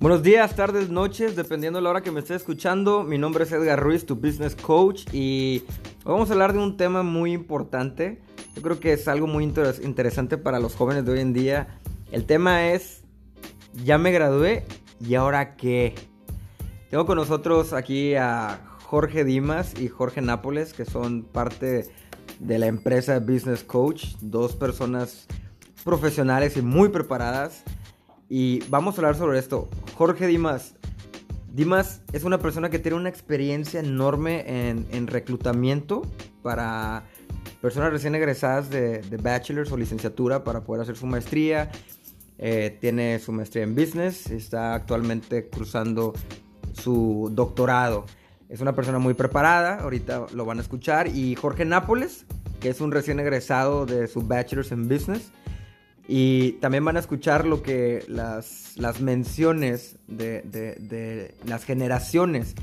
Buenos días, tardes, noches, dependiendo de la hora que me esté escuchando. Mi nombre es Edgar Ruiz, tu business coach, y hoy vamos a hablar de un tema muy importante. Yo creo que es algo muy interesante para los jóvenes de hoy en día. El tema es, ya me gradué, ¿y ahora qué? Tengo con nosotros aquí a Jorge Dimas y Jorge Nápoles, que son parte de la empresa Business Coach, dos personas profesionales y muy preparadas y vamos a hablar sobre esto. Jorge Dimas. Dimas es una persona que tiene una experiencia enorme en, reclutamiento para personas recién egresadas de, bachelor's o licenciatura para poder hacer su maestría. Eh, tiene su maestría en business. Está actualmente cruzando su doctorado. Es una persona muy preparada. Ahorita lo van a escuchar. Y Jorge Nápoles, que es un recién egresado de su bachelor's en business y también van a escuchar lo que las, las menciones de, de, las generaciones,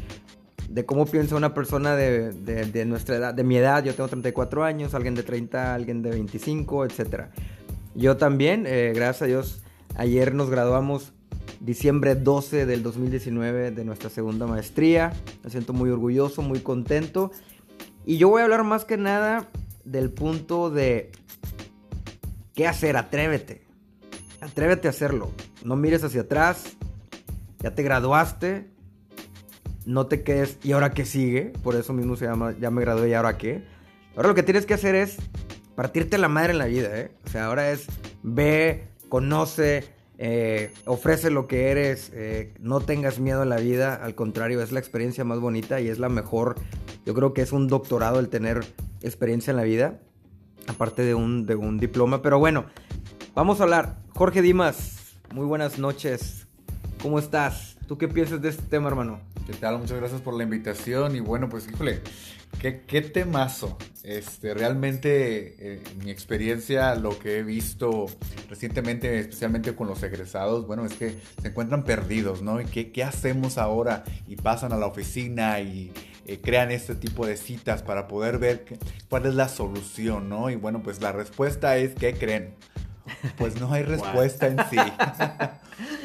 de cómo piensa una persona de, de, nuestra edad, de mi edad, yo tengo 34 años, alguien de 30, alguien de 25, etc. Yo también, eh, gracias a Dios, ayer nos graduamos diciembre 12 del 2019 de nuestra segunda maestría. Me siento muy orgulloso, muy contento. Y yo voy a hablar más que nada del punto de ¿Qué hacer? Atrévete. Atrévete a hacerlo. No mires hacia atrás. Ya te graduaste. No te quedes. ¿Y ahora qué sigue? Por eso mismo se llama Ya me gradué y ahora qué. Ahora lo que tienes que hacer es partirte la madre en la vida, ¿eh? O sea, ahora es ve, conoce, eh, ofrece lo que eres, eh, no tengas miedo en la vida, al contrario, es la experiencia más bonita y es la mejor, yo creo que es un doctorado el tener experiencia en la vida aparte de un, de un diploma. Pero bueno, vamos a hablar. Jorge Dimas, muy buenas noches. ¿Cómo estás? ¿Tú qué piensas de este tema, hermano? ¿Qué tal? Muchas gracias por la invitación. Y bueno, pues híjole, qué, qué temazo. Este, realmente, eh, mi experiencia, lo que he visto recientemente, especialmente con los egresados, bueno, es que se encuentran perdidos, ¿no? ¿Y qué, qué hacemos ahora? Y pasan a la oficina y eh, crean este tipo de citas para poder ver cuál es la solución, ¿no? Y bueno, pues la respuesta es, ¿qué creen? Pues no hay respuesta en sí.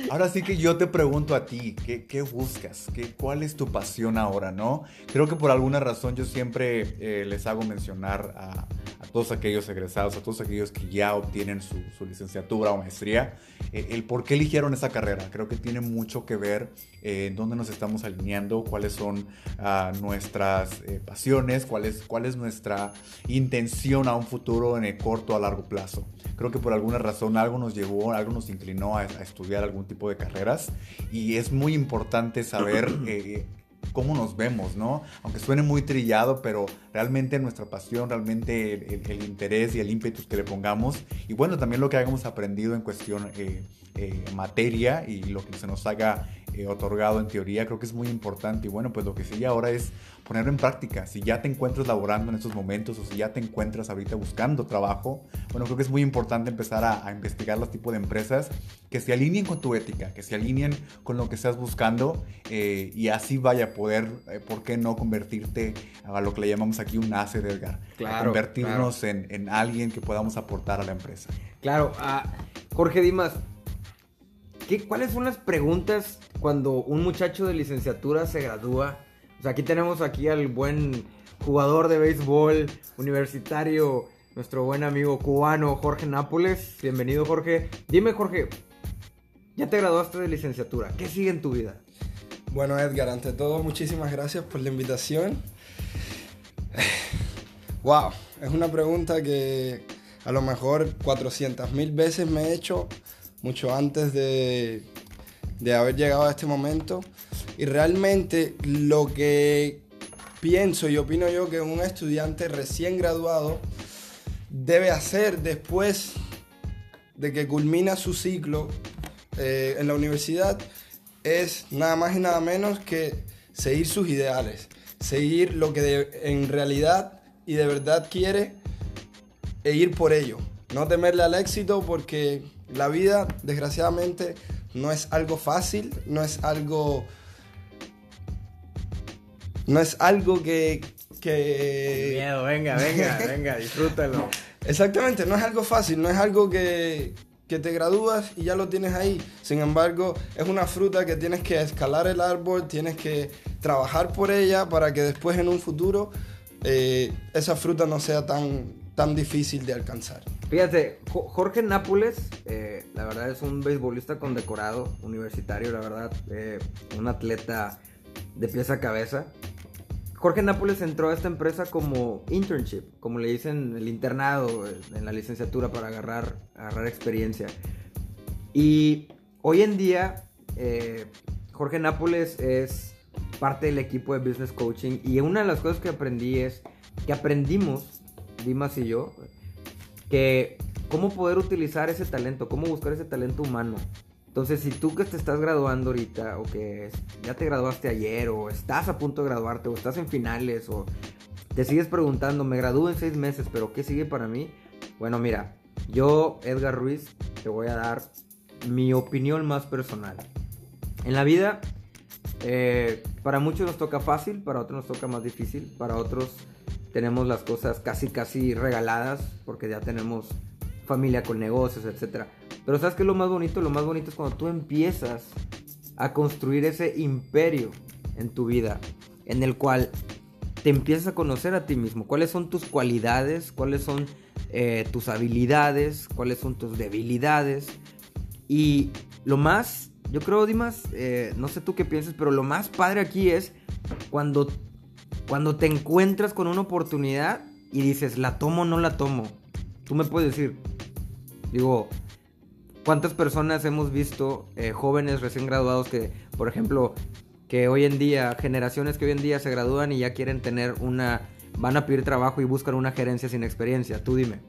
ahora sí que yo te pregunto a ti, ¿qué, buscas? ¿Qué, ¿Cuál es tu pasión ahora, no? Creo que por alguna razón yo siempre eh, les hago mencionar a, todos aquellos egresados, a todos aquellos que ya obtienen su, licenciatura o maestría, eh, el por qué eligieron esa carrera. Creo que tiene mucho que ver eh, en dónde nos estamos alineando, cuáles son ah, nuestras eh, pasiones, cuál es, cuál es nuestra intención a un futuro en el corto a largo plazo. Creo que por alguna razón algo nos llevó, algo nos inclinó a, a estudiar algún tipo de carreras y es muy importante saber cómo nos vemos, ¿no? Aunque suene muy trillado, pero realmente nuestra pasión, realmente el, interés y el ímpetu que le pongamos, y bueno, también lo que hayamos aprendido en cuestión eh, eh, materia y lo que se nos haga eh, otorgado en teoría, creo que es muy importante. Y bueno, pues lo que sigue ahora es ponerlo en práctica. Si ya te encuentras laborando en estos momentos o si ya te encuentras ahorita buscando trabajo, bueno, creo que es muy importante empezar a, investigar los tipos de empresas que se alineen con tu ética, que se alineen con lo que estás buscando eh, y así vaya a poder, eh, ¿por qué no convertirte a lo que le llamamos aquí un ace de Edgar? Claro, convertirnos En, en, alguien que podamos aportar a la empresa. Claro, uh, Jorge Dimas, ¿cuáles son las preguntas cuando un muchacho de licenciatura se gradúa? O sea, aquí tenemos aquí al buen jugador de béisbol universitario, nuestro buen amigo cubano Jorge Nápoles. Bienvenido Jorge. Dime Jorge, ya te graduaste de licenciatura, ¿qué sigue en tu vida? Bueno Edgar, ante todo muchísimas gracias por la invitación. Wow, es una pregunta que a lo mejor 400 mil veces me he hecho mucho antes de, haber llegado a este momento. Y realmente lo que pienso y opino yo que un estudiante recién graduado debe hacer después de que culmina su ciclo eh, en la universidad es nada más y nada menos que seguir sus ideales, seguir lo que en realidad y de verdad quiere e ir por ello. No temerle al éxito porque la vida, desgraciadamente, no es algo fácil, no es algo... No es algo que... que... Miedo, venga, venga, venga, disfrútalo. Exactamente, no es algo fácil, no es algo que, que te gradúas y ya lo tienes ahí. Sin embargo, es una fruta que tienes que escalar el árbol, tienes que trabajar por ella para que después en un futuro eh, esa fruta no sea tan, tan difícil de alcanzar. Fíjate, Jorge Nápoles, eh, la verdad es un beisbolista condecorado, universitario, la verdad, eh, un atleta de pieza a cabeza. Jorge Nápoles entró a esta empresa como internship, como le dicen el internado en la licenciatura para agarrar, agarrar experiencia. Y hoy en día eh, Jorge Nápoles es parte del equipo de Business Coaching y una de las cosas que aprendí es que aprendimos, Dimas y yo, que cómo poder utilizar ese talento, cómo buscar ese talento humano entonces, si tú que te estás graduando ahorita, o que ya te graduaste ayer, o estás a punto de graduarte, o estás en finales, o te sigues preguntando, me gradúo en seis meses, pero ¿qué sigue para mí? Bueno, mira, yo, Edgar Ruiz, te voy a dar mi opinión más personal. En la vida, eh, para muchos nos toca fácil, para otros nos toca más difícil, para otros tenemos las cosas casi, casi regaladas, porque ya tenemos familia con negocios, etcétera. Pero ¿sabes qué lo más bonito? Lo más bonito es cuando tú empiezas a construir ese imperio en tu vida, en el cual te empiezas a conocer a ti mismo. ¿Cuáles son tus cualidades? ¿Cuáles son eh, tus habilidades? ¿Cuáles son tus debilidades? Y lo más, yo creo, Dimas, eh, no sé tú qué piensas, pero lo más padre aquí es cuando, cuando te encuentras con una oportunidad y dices, la tomo o no la tomo. Tú me puedes decir, digo, ¿Cuántas personas hemos visto, eh, jóvenes recién graduados, que, por ejemplo, que hoy en día, generaciones que hoy en día se gradúan y ya quieren tener una, van a pedir trabajo y buscan una gerencia sin experiencia? Tú dime.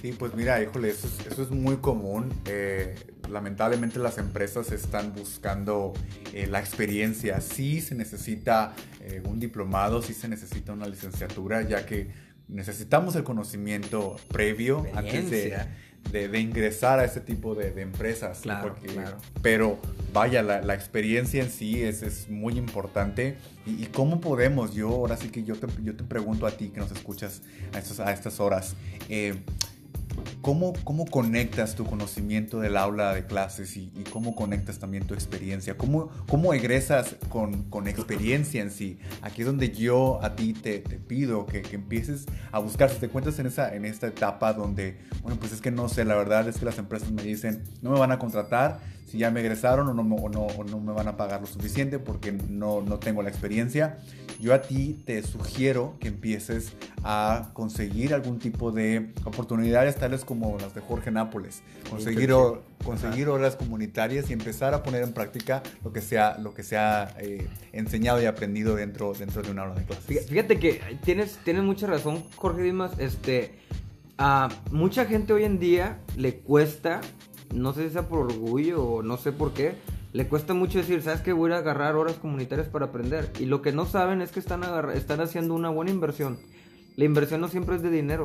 Sí, pues mira, híjole, eso es, muy común. Eh, lamentablemente las empresas están buscando eh, la experiencia. Sí se necesita un diplomado, sí se necesita una licenciatura, ya que necesitamos el conocimiento previo antes de de, ingresar a ese tipo de, empresas. Claro, claro. Pero vaya, la, experiencia en sí es, es muy importante. Y, cómo podemos? Yo, ahora sí que yo te, yo te pregunto a ti que nos escuchas a, estos, a estas horas. Eh, ¿Cómo, ¿Cómo conectas tu conocimiento del aula de clases y, cómo conectas también tu experiencia? ¿Cómo, cómo egresas con, con, experiencia en sí? Aquí es donde yo a ti te, te pido que, que, empieces a buscar, si te cuentas en, esa, en esta etapa donde, bueno, pues es que no sé, la verdad es que las empresas me dicen, no me van a contratar, si ya me egresaron o no, o no, o no me van a pagar lo suficiente porque no, no tengo la experiencia, yo a ti te sugiero que empieces a conseguir algún tipo de oportunidades tales como las de Jorge Nápoles, conseguir, conseguir horas comunitarias y empezar a poner en práctica lo que sea lo que se ha eh, enseñado y aprendido dentro, dentro de una aula de clases. Fíjate que tienes, tienes mucha razón, Jorge Dimas. Este, a mucha gente hoy en día le cuesta no sé si sea por orgullo o no sé por qué, le cuesta mucho decir, ¿sabes que Voy a agarrar horas comunitarias para aprender. Y lo que no saben es que están, están haciendo una buena inversión. La inversión no siempre es de dinero,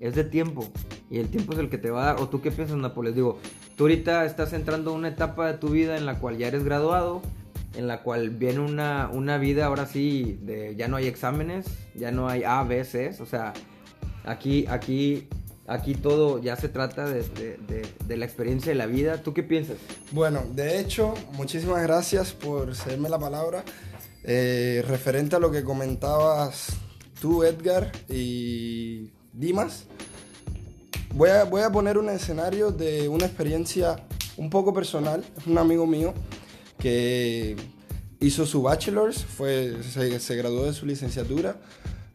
es de tiempo. Y el tiempo es el que te va a dar. ¿O tú qué piensas, Nápoles? Digo, tú ahorita estás entrando a una etapa de tu vida en la cual ya eres graduado, en la cual viene una, una vida ahora sí, de, ya no hay exámenes, ya no hay A, B. O sea, aquí, aquí Aquí todo ya se trata de, la experiencia de la vida. ¿Tú qué piensas? Bueno, de hecho, muchísimas gracias por cederme la palabra. Eh, referente a lo que comentabas tú, Edgar y Dimas, voy a, voy a poner un escenario de una experiencia un poco personal. Es un amigo mío que hizo su bachelor's, fue, se graduó de su licenciatura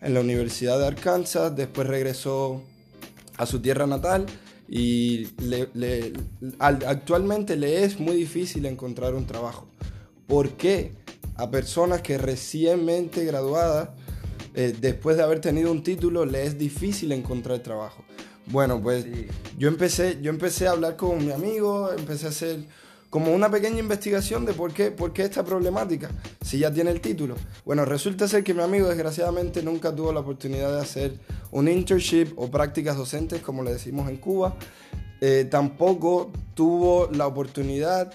en la Universidad de Arkansas, después regresó a su tierra natal y actualmente le es muy difícil encontrar un trabajo. ¿Por qué? A personas que recientemente graduadas, eh, después de haber tenido un título, le es difícil encontrar trabajo. Bueno, pues yo, empecé, yo empecé a hablar con mi amigo, empecé a hacer como una pequeña investigación de por qué, por qué esta problemática, si ya tiene el título. Bueno, resulta ser que mi amigo desgraciadamente nunca tuvo la oportunidad de hacer un internship o prácticas docentes, como le decimos en Cuba. Eh, tampoco tuvo la oportunidad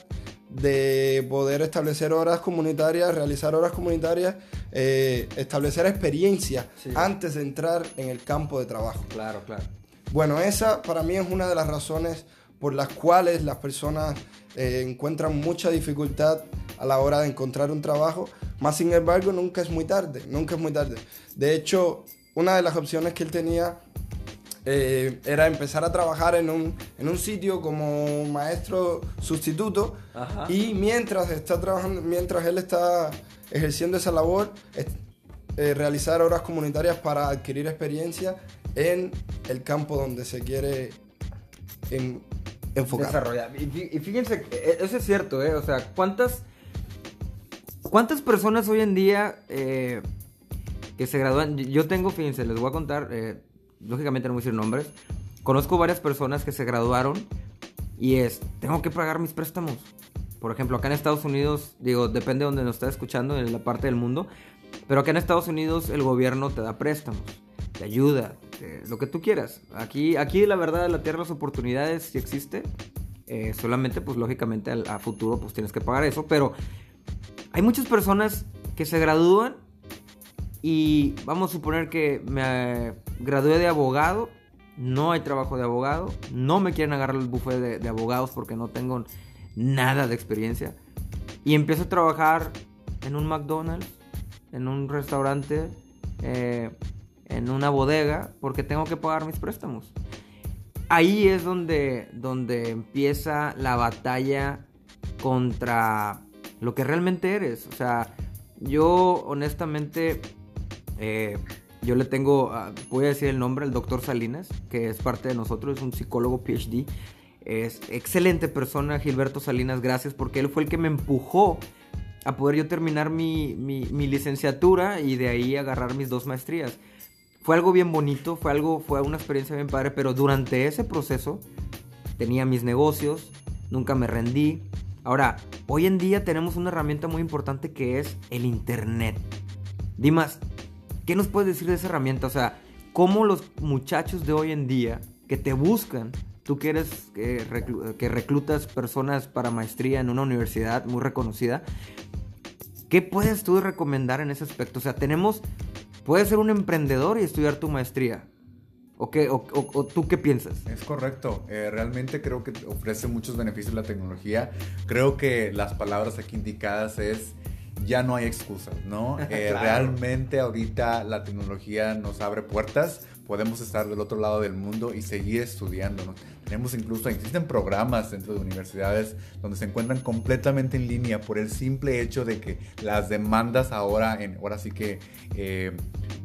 de poder establecer horas comunitarias, realizar horas comunitarias, eh, establecer experiencia antes de entrar en el campo de trabajo. Claro, claro. Bueno, esa para mí es una de las razones por las cuales las personas eh, encuentran mucha dificultad a la hora de encontrar un trabajo, más sin embargo nunca es muy tarde, nunca es muy tarde. De hecho, una de las opciones que él tenía eh, era empezar a trabajar en un, en un sitio como maestro sustituto y mientras está trabajando, mientras él está ejerciendo esa labor, eh, realizar horas comunitarias para adquirir experiencia en el campo donde se quiere enfocar. Desarrollar. Y, fíjense, e, eso es cierto, ¿eh? O sea, ¿cuántas, cuántas personas hoy en día eh, que se gradúan? Yo tengo, fíjense, les voy a contar, eh, lógicamente no voy a decir nombres, conozco varias personas que se graduaron y es, tengo que pagar mis préstamos. Por ejemplo, acá en Estados Unidos, digo, depende de donde nos está escuchando, en la parte del mundo, pero acá en Estados Unidos el gobierno te da préstamos, te ayuda, lo que tú quieras. Aquí, aquí la verdad, la tierra las oportunidades sí existe. Eh, solamente, pues lógicamente a futuro, pues tienes que pagar eso. Pero hay muchas personas que se gradúan y vamos a suponer que me gradué de abogado. No hay trabajo de abogado. No me quieren agarrar el buffet de, de abogados porque no tengo nada de experiencia. Y empiezo a trabajar en un McDonald's, en un restaurante. Eh, en una bodega porque tengo que pagar mis préstamos. Ahí es donde, donde empieza la batalla contra lo que realmente eres. O sea, yo honestamente, eh, yo le tengo, ah, voy a decir el nombre, el doctor Salinas, que es parte de nosotros, es un psicólogo PhD. Es excelente persona, Gilberto Salinas, gracias, porque él fue el que me empujó a poder yo terminar mi, mi licenciatura y de ahí agarrar mis dos maestrías fue algo bien bonito, fue algo, fue una experiencia bien padre, pero durante ese proceso tenía mis negocios, nunca me rendí. Ahora, hoy en día tenemos una herramienta muy importante que es el Internet. Dimas, ¿qué nos puedes decir de esa herramienta? O sea, ¿cómo los muchachos de hoy en día que te buscan, tú que eres, que reclutas personas para maestría en una universidad muy reconocida, ¿qué puedes tú recomendar en ese aspecto? O sea, tenemos Puedes ser un emprendedor y estudiar tu maestría. ¿O, qué, o, tú qué piensas? Es correcto. Eh, realmente creo que ofrece muchos beneficios la tecnología. Creo que las palabras aquí indicadas es ya no hay excusas, ¿no? Eh, realmente ahorita la tecnología nos abre puertas. Podemos estar del otro lado del mundo y seguir estudiando. ¿no? Tenemos incluso, existen programas dentro de universidades donde se encuentran completamente en línea por el simple hecho de que las demandas ahora, en, ahora sí que eh,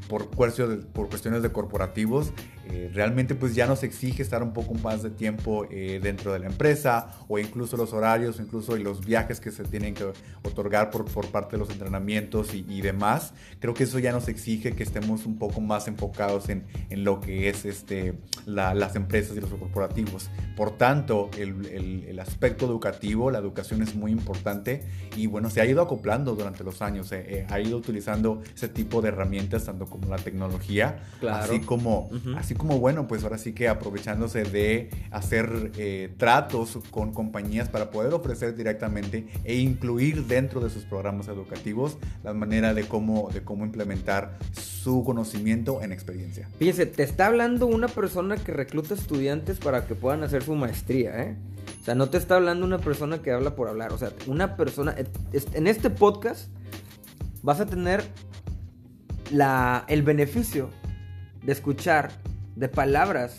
por cuestiones de corporativos, eh, realmente pues ya nos exige estar un poco más de tiempo eh, dentro de la empresa o incluso los horarios o incluso los viajes que se tienen que otorgar por, por parte de los entrenamientos y, demás. Creo que eso ya nos exige que estemos un poco más enfocados en, en lo que es este, las empresas y los corporativos. Por tanto, el, el, aspecto educativo, la educación es muy importante y bueno, se ha ido acoplando durante los años, eh, ha ido utilizando ese tipo de herramientas, tanto como la tecnología, así como... así como, bueno, pues ahora sí que aprovechándose de hacer eh, tratos con compañías para poder ofrecer directamente e incluir dentro de sus programas educativos la manera de cómo, de cómo implementar su conocimiento en experiencia. Fíjense, te está hablando una persona que recluta estudiantes para que puedan hacer su maestría, ¿eh? O sea, no te está hablando una persona que habla por hablar. O sea, una persona. En este podcast vas a tener la, el beneficio de escuchar de palabras,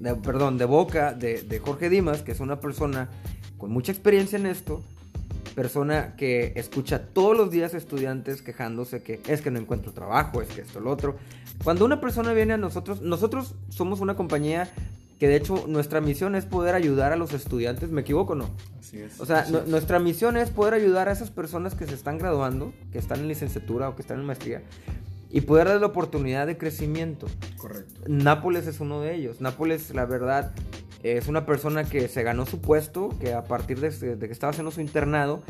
de, perdón, de boca de, Jorge Dimas, que es una persona con mucha experiencia en esto, persona que escucha todos los días estudiantes quejándose que es que no encuentro trabajo, es que esto, lo otro. Cuando una persona viene a nosotros, nosotros somos una compañía que de hecho nuestra misión es poder ayudar a los estudiantes, ¿me equivoco o no? Así es. O sea, nuestra misión es poder ayudar a esas personas que se están graduando, que están en licenciatura o que están en maestría, y poder dar la oportunidad de crecimiento. Correcto. Nápoles es uno de ellos. Nápoles, la verdad, es una persona que se ganó su puesto, que a partir de, que estaba haciendo su internado,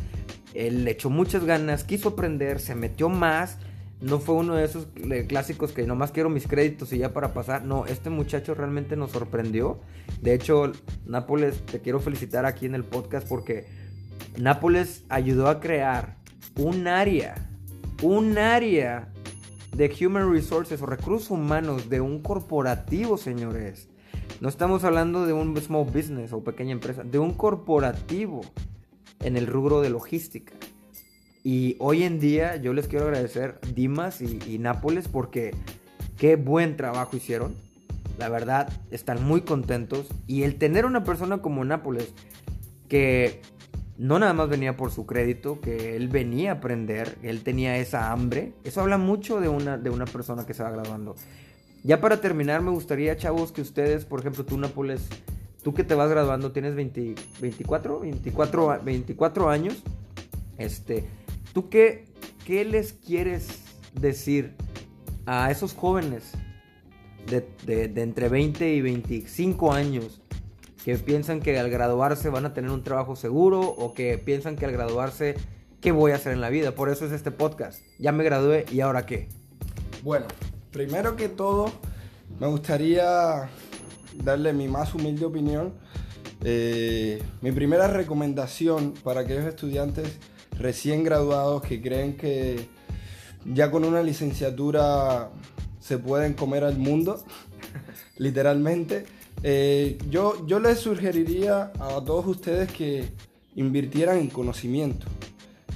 él le echó muchas ganas, quiso aprender, se metió más. No fue uno de esos clásicos que nomás quiero mis créditos y ya para pasar. No, este muchacho realmente nos sorprendió. De hecho, Nápoles, te quiero felicitar aquí en el podcast porque Nápoles ayudó a crear un área, un área de Human Resources o recursos humanos de un corporativo, señores. No estamos hablando de un small business o pequeña empresa, de un corporativo en el rubro de logística. Y hoy en día yo les quiero agradecer Dimas y, Nápoles porque qué buen trabajo hicieron. La verdad, están muy contentos. Y el tener una persona como Nápoles que no nada más venía por su crédito, que él venía a aprender, él tenía esa hambre. Eso habla mucho de una, de una persona que se va graduando. Ya para terminar, me gustaría, chavos, que ustedes, por ejemplo, tú, Nápoles, tú que te vas graduando, tienes 20, 24, 24, 24 años. Este, ¿tú qué, qué les quieres decir a esos jóvenes de, de, de entre 20 y 25 años que piensan que al graduarse van a tener un trabajo seguro o que piensan que al graduarse, ¿qué voy a hacer en la vida? Por eso es este podcast. Ya me gradué y ahora qué. Bueno, primero que todo, me gustaría darle mi más humilde opinión. Eh, mi primera recomendación para aquellos estudiantes recién graduados que creen que ya con una licenciatura se pueden comer al mundo, literalmente eh, yo, yo les sugeriría a todos ustedes que invirtieran en conocimiento.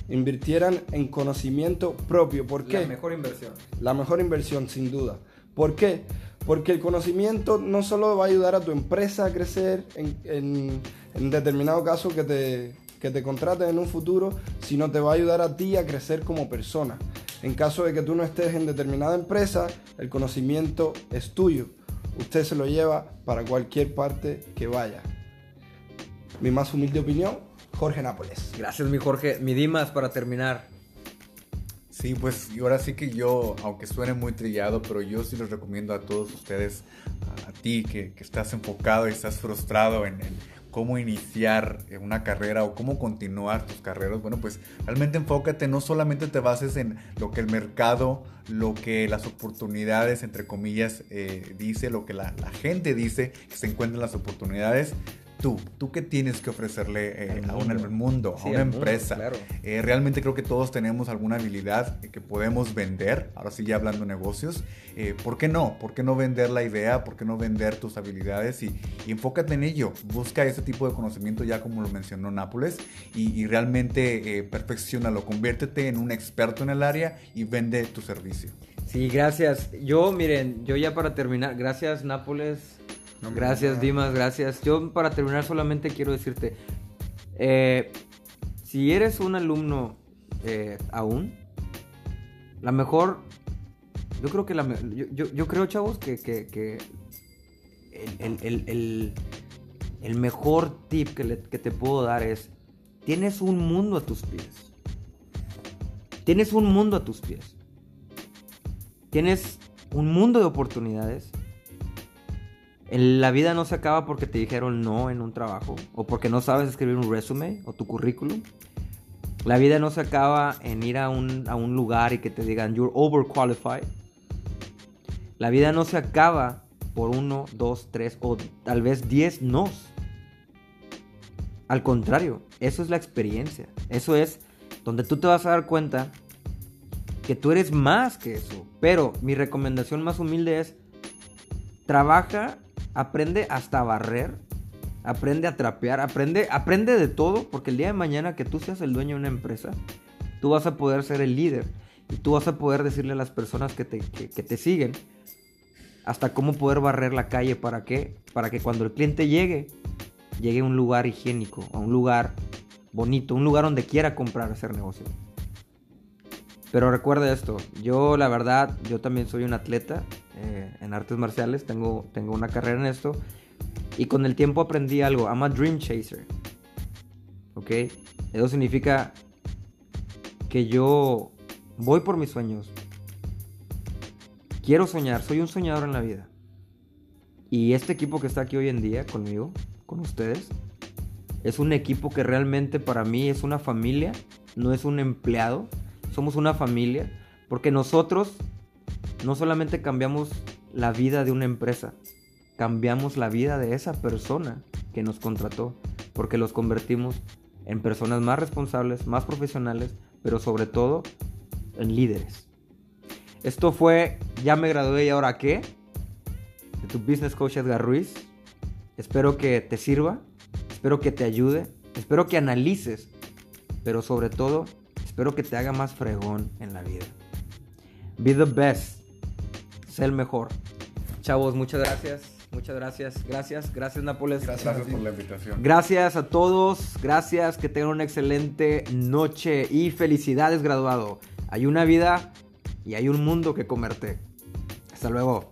Invirtieran en conocimiento propio. ¿Por qué? La mejor inversión. La mejor inversión, sin duda. ¿Por qué? Porque el conocimiento no solo va a ayudar a tu empresa a crecer en, en, en determinado caso que te, que te contraten en un futuro, sino te va a ayudar a ti a crecer como persona. En caso de que tú no estés en determinada empresa, el conocimiento es tuyo usted se lo lleva para cualquier parte que vaya. Mi más humilde opinión, Jorge Nápoles. Gracias, mi Jorge. Mi Dimas, para terminar. Sí, pues y ahora sí que yo, aunque suene muy trillado, pero yo sí les recomiendo a todos ustedes, a, a ti que, que, estás enfocado y estás frustrado en, en cómo iniciar una carrera o cómo continuar tus carreras, bueno, pues realmente enfócate, no solamente te bases en lo que el mercado, lo que las oportunidades, entre comillas, eh, dice, lo que la, la, gente dice, que se encuentran las oportunidades, tú, tú qué tienes que ofrecerle eh, a un mundo, mundo sí, a una empresa. Mundo, claro. eh, realmente creo que todos tenemos alguna habilidad que podemos vender, ahora sí ya hablando de negocios, eh, ¿por qué no? ¿Por qué no vender la idea? ¿Por qué no vender tus habilidades? Y, y enfócate en ello, busca ese tipo de conocimiento ya como lo mencionó Nápoles y, y realmente eh, perfeccionalo, conviértete en un experto en el área y vende tu servicio. Sí, gracias. Yo, miren, yo ya para terminar, gracias Nápoles, no, gracias. Dimas, gracias. Yo para terminar solamente quiero decirte, eh, si eres un alumno eh, aún, la mejor, yo creo que la, yo, yo, yo creo, chavos, que, que, que el, el, el, el, mejor tip que, le, que te puedo dar es, tienes un mundo a tus pies. Tienes un mundo a tus pies. Tienes un mundo de oportunidades la vida no se acaba porque te dijeron no en un trabajo o porque no sabes escribir un resume o tu currículum. La vida no se acaba en ir a un, a un lugar y que te digan you're overqualified. La vida no se acaba por uno, dos, tres o tal vez diez nos. Al contrario, eso es la experiencia. Eso es donde tú te vas a dar cuenta que tú eres más que eso. Pero mi recomendación más humilde es trabaja aprende hasta a barrer, aprende a trapear, aprende, aprende de todo, porque el día de mañana que tú seas el dueño de una empresa, tú vas a poder ser el líder y tú vas a poder decirle a las personas que te, que, que te siguen hasta cómo poder barrer la calle para qué, para que cuando el cliente llegue, llegue a un lugar higiénico, a un lugar bonito, un lugar donde quiera comprar, hacer negocio. Pero recuerda esto, yo la verdad, yo también soy un atleta eh, en artes marciales, tengo, tengo una carrera en esto. Y con el tiempo aprendí algo, I'm a dream chaser. ¿Ok? Eso significa que yo voy por mis sueños. Quiero soñar, soy un soñador en la vida. Y este equipo que está aquí hoy en día conmigo, con ustedes, es un equipo que realmente para mí es una familia, no es un empleado, somos una familia, porque nosotros no solamente cambiamos la vida de una empresa, cambiamos la vida de esa persona que nos contrató, porque los convertimos en personas más responsables, más profesionales, pero sobre todo en líderes. Esto fue Ya me gradué y ahora qué? De tu business coach Edgar Ruiz. Espero que te sirva, espero que te ayude, espero que analices, pero sobre todo, espero que te haga más fregón en la vida. Be the best. Sé el mejor. Chavos, muchas gracias. Muchas gracias. Gracias. Gracias, Nápoles. Gracias, por la invitación. Gracias a todos. Gracias. Que tengan una excelente noche y felicidades, graduado. Hay una vida y hay un mundo que comerte. Hasta luego.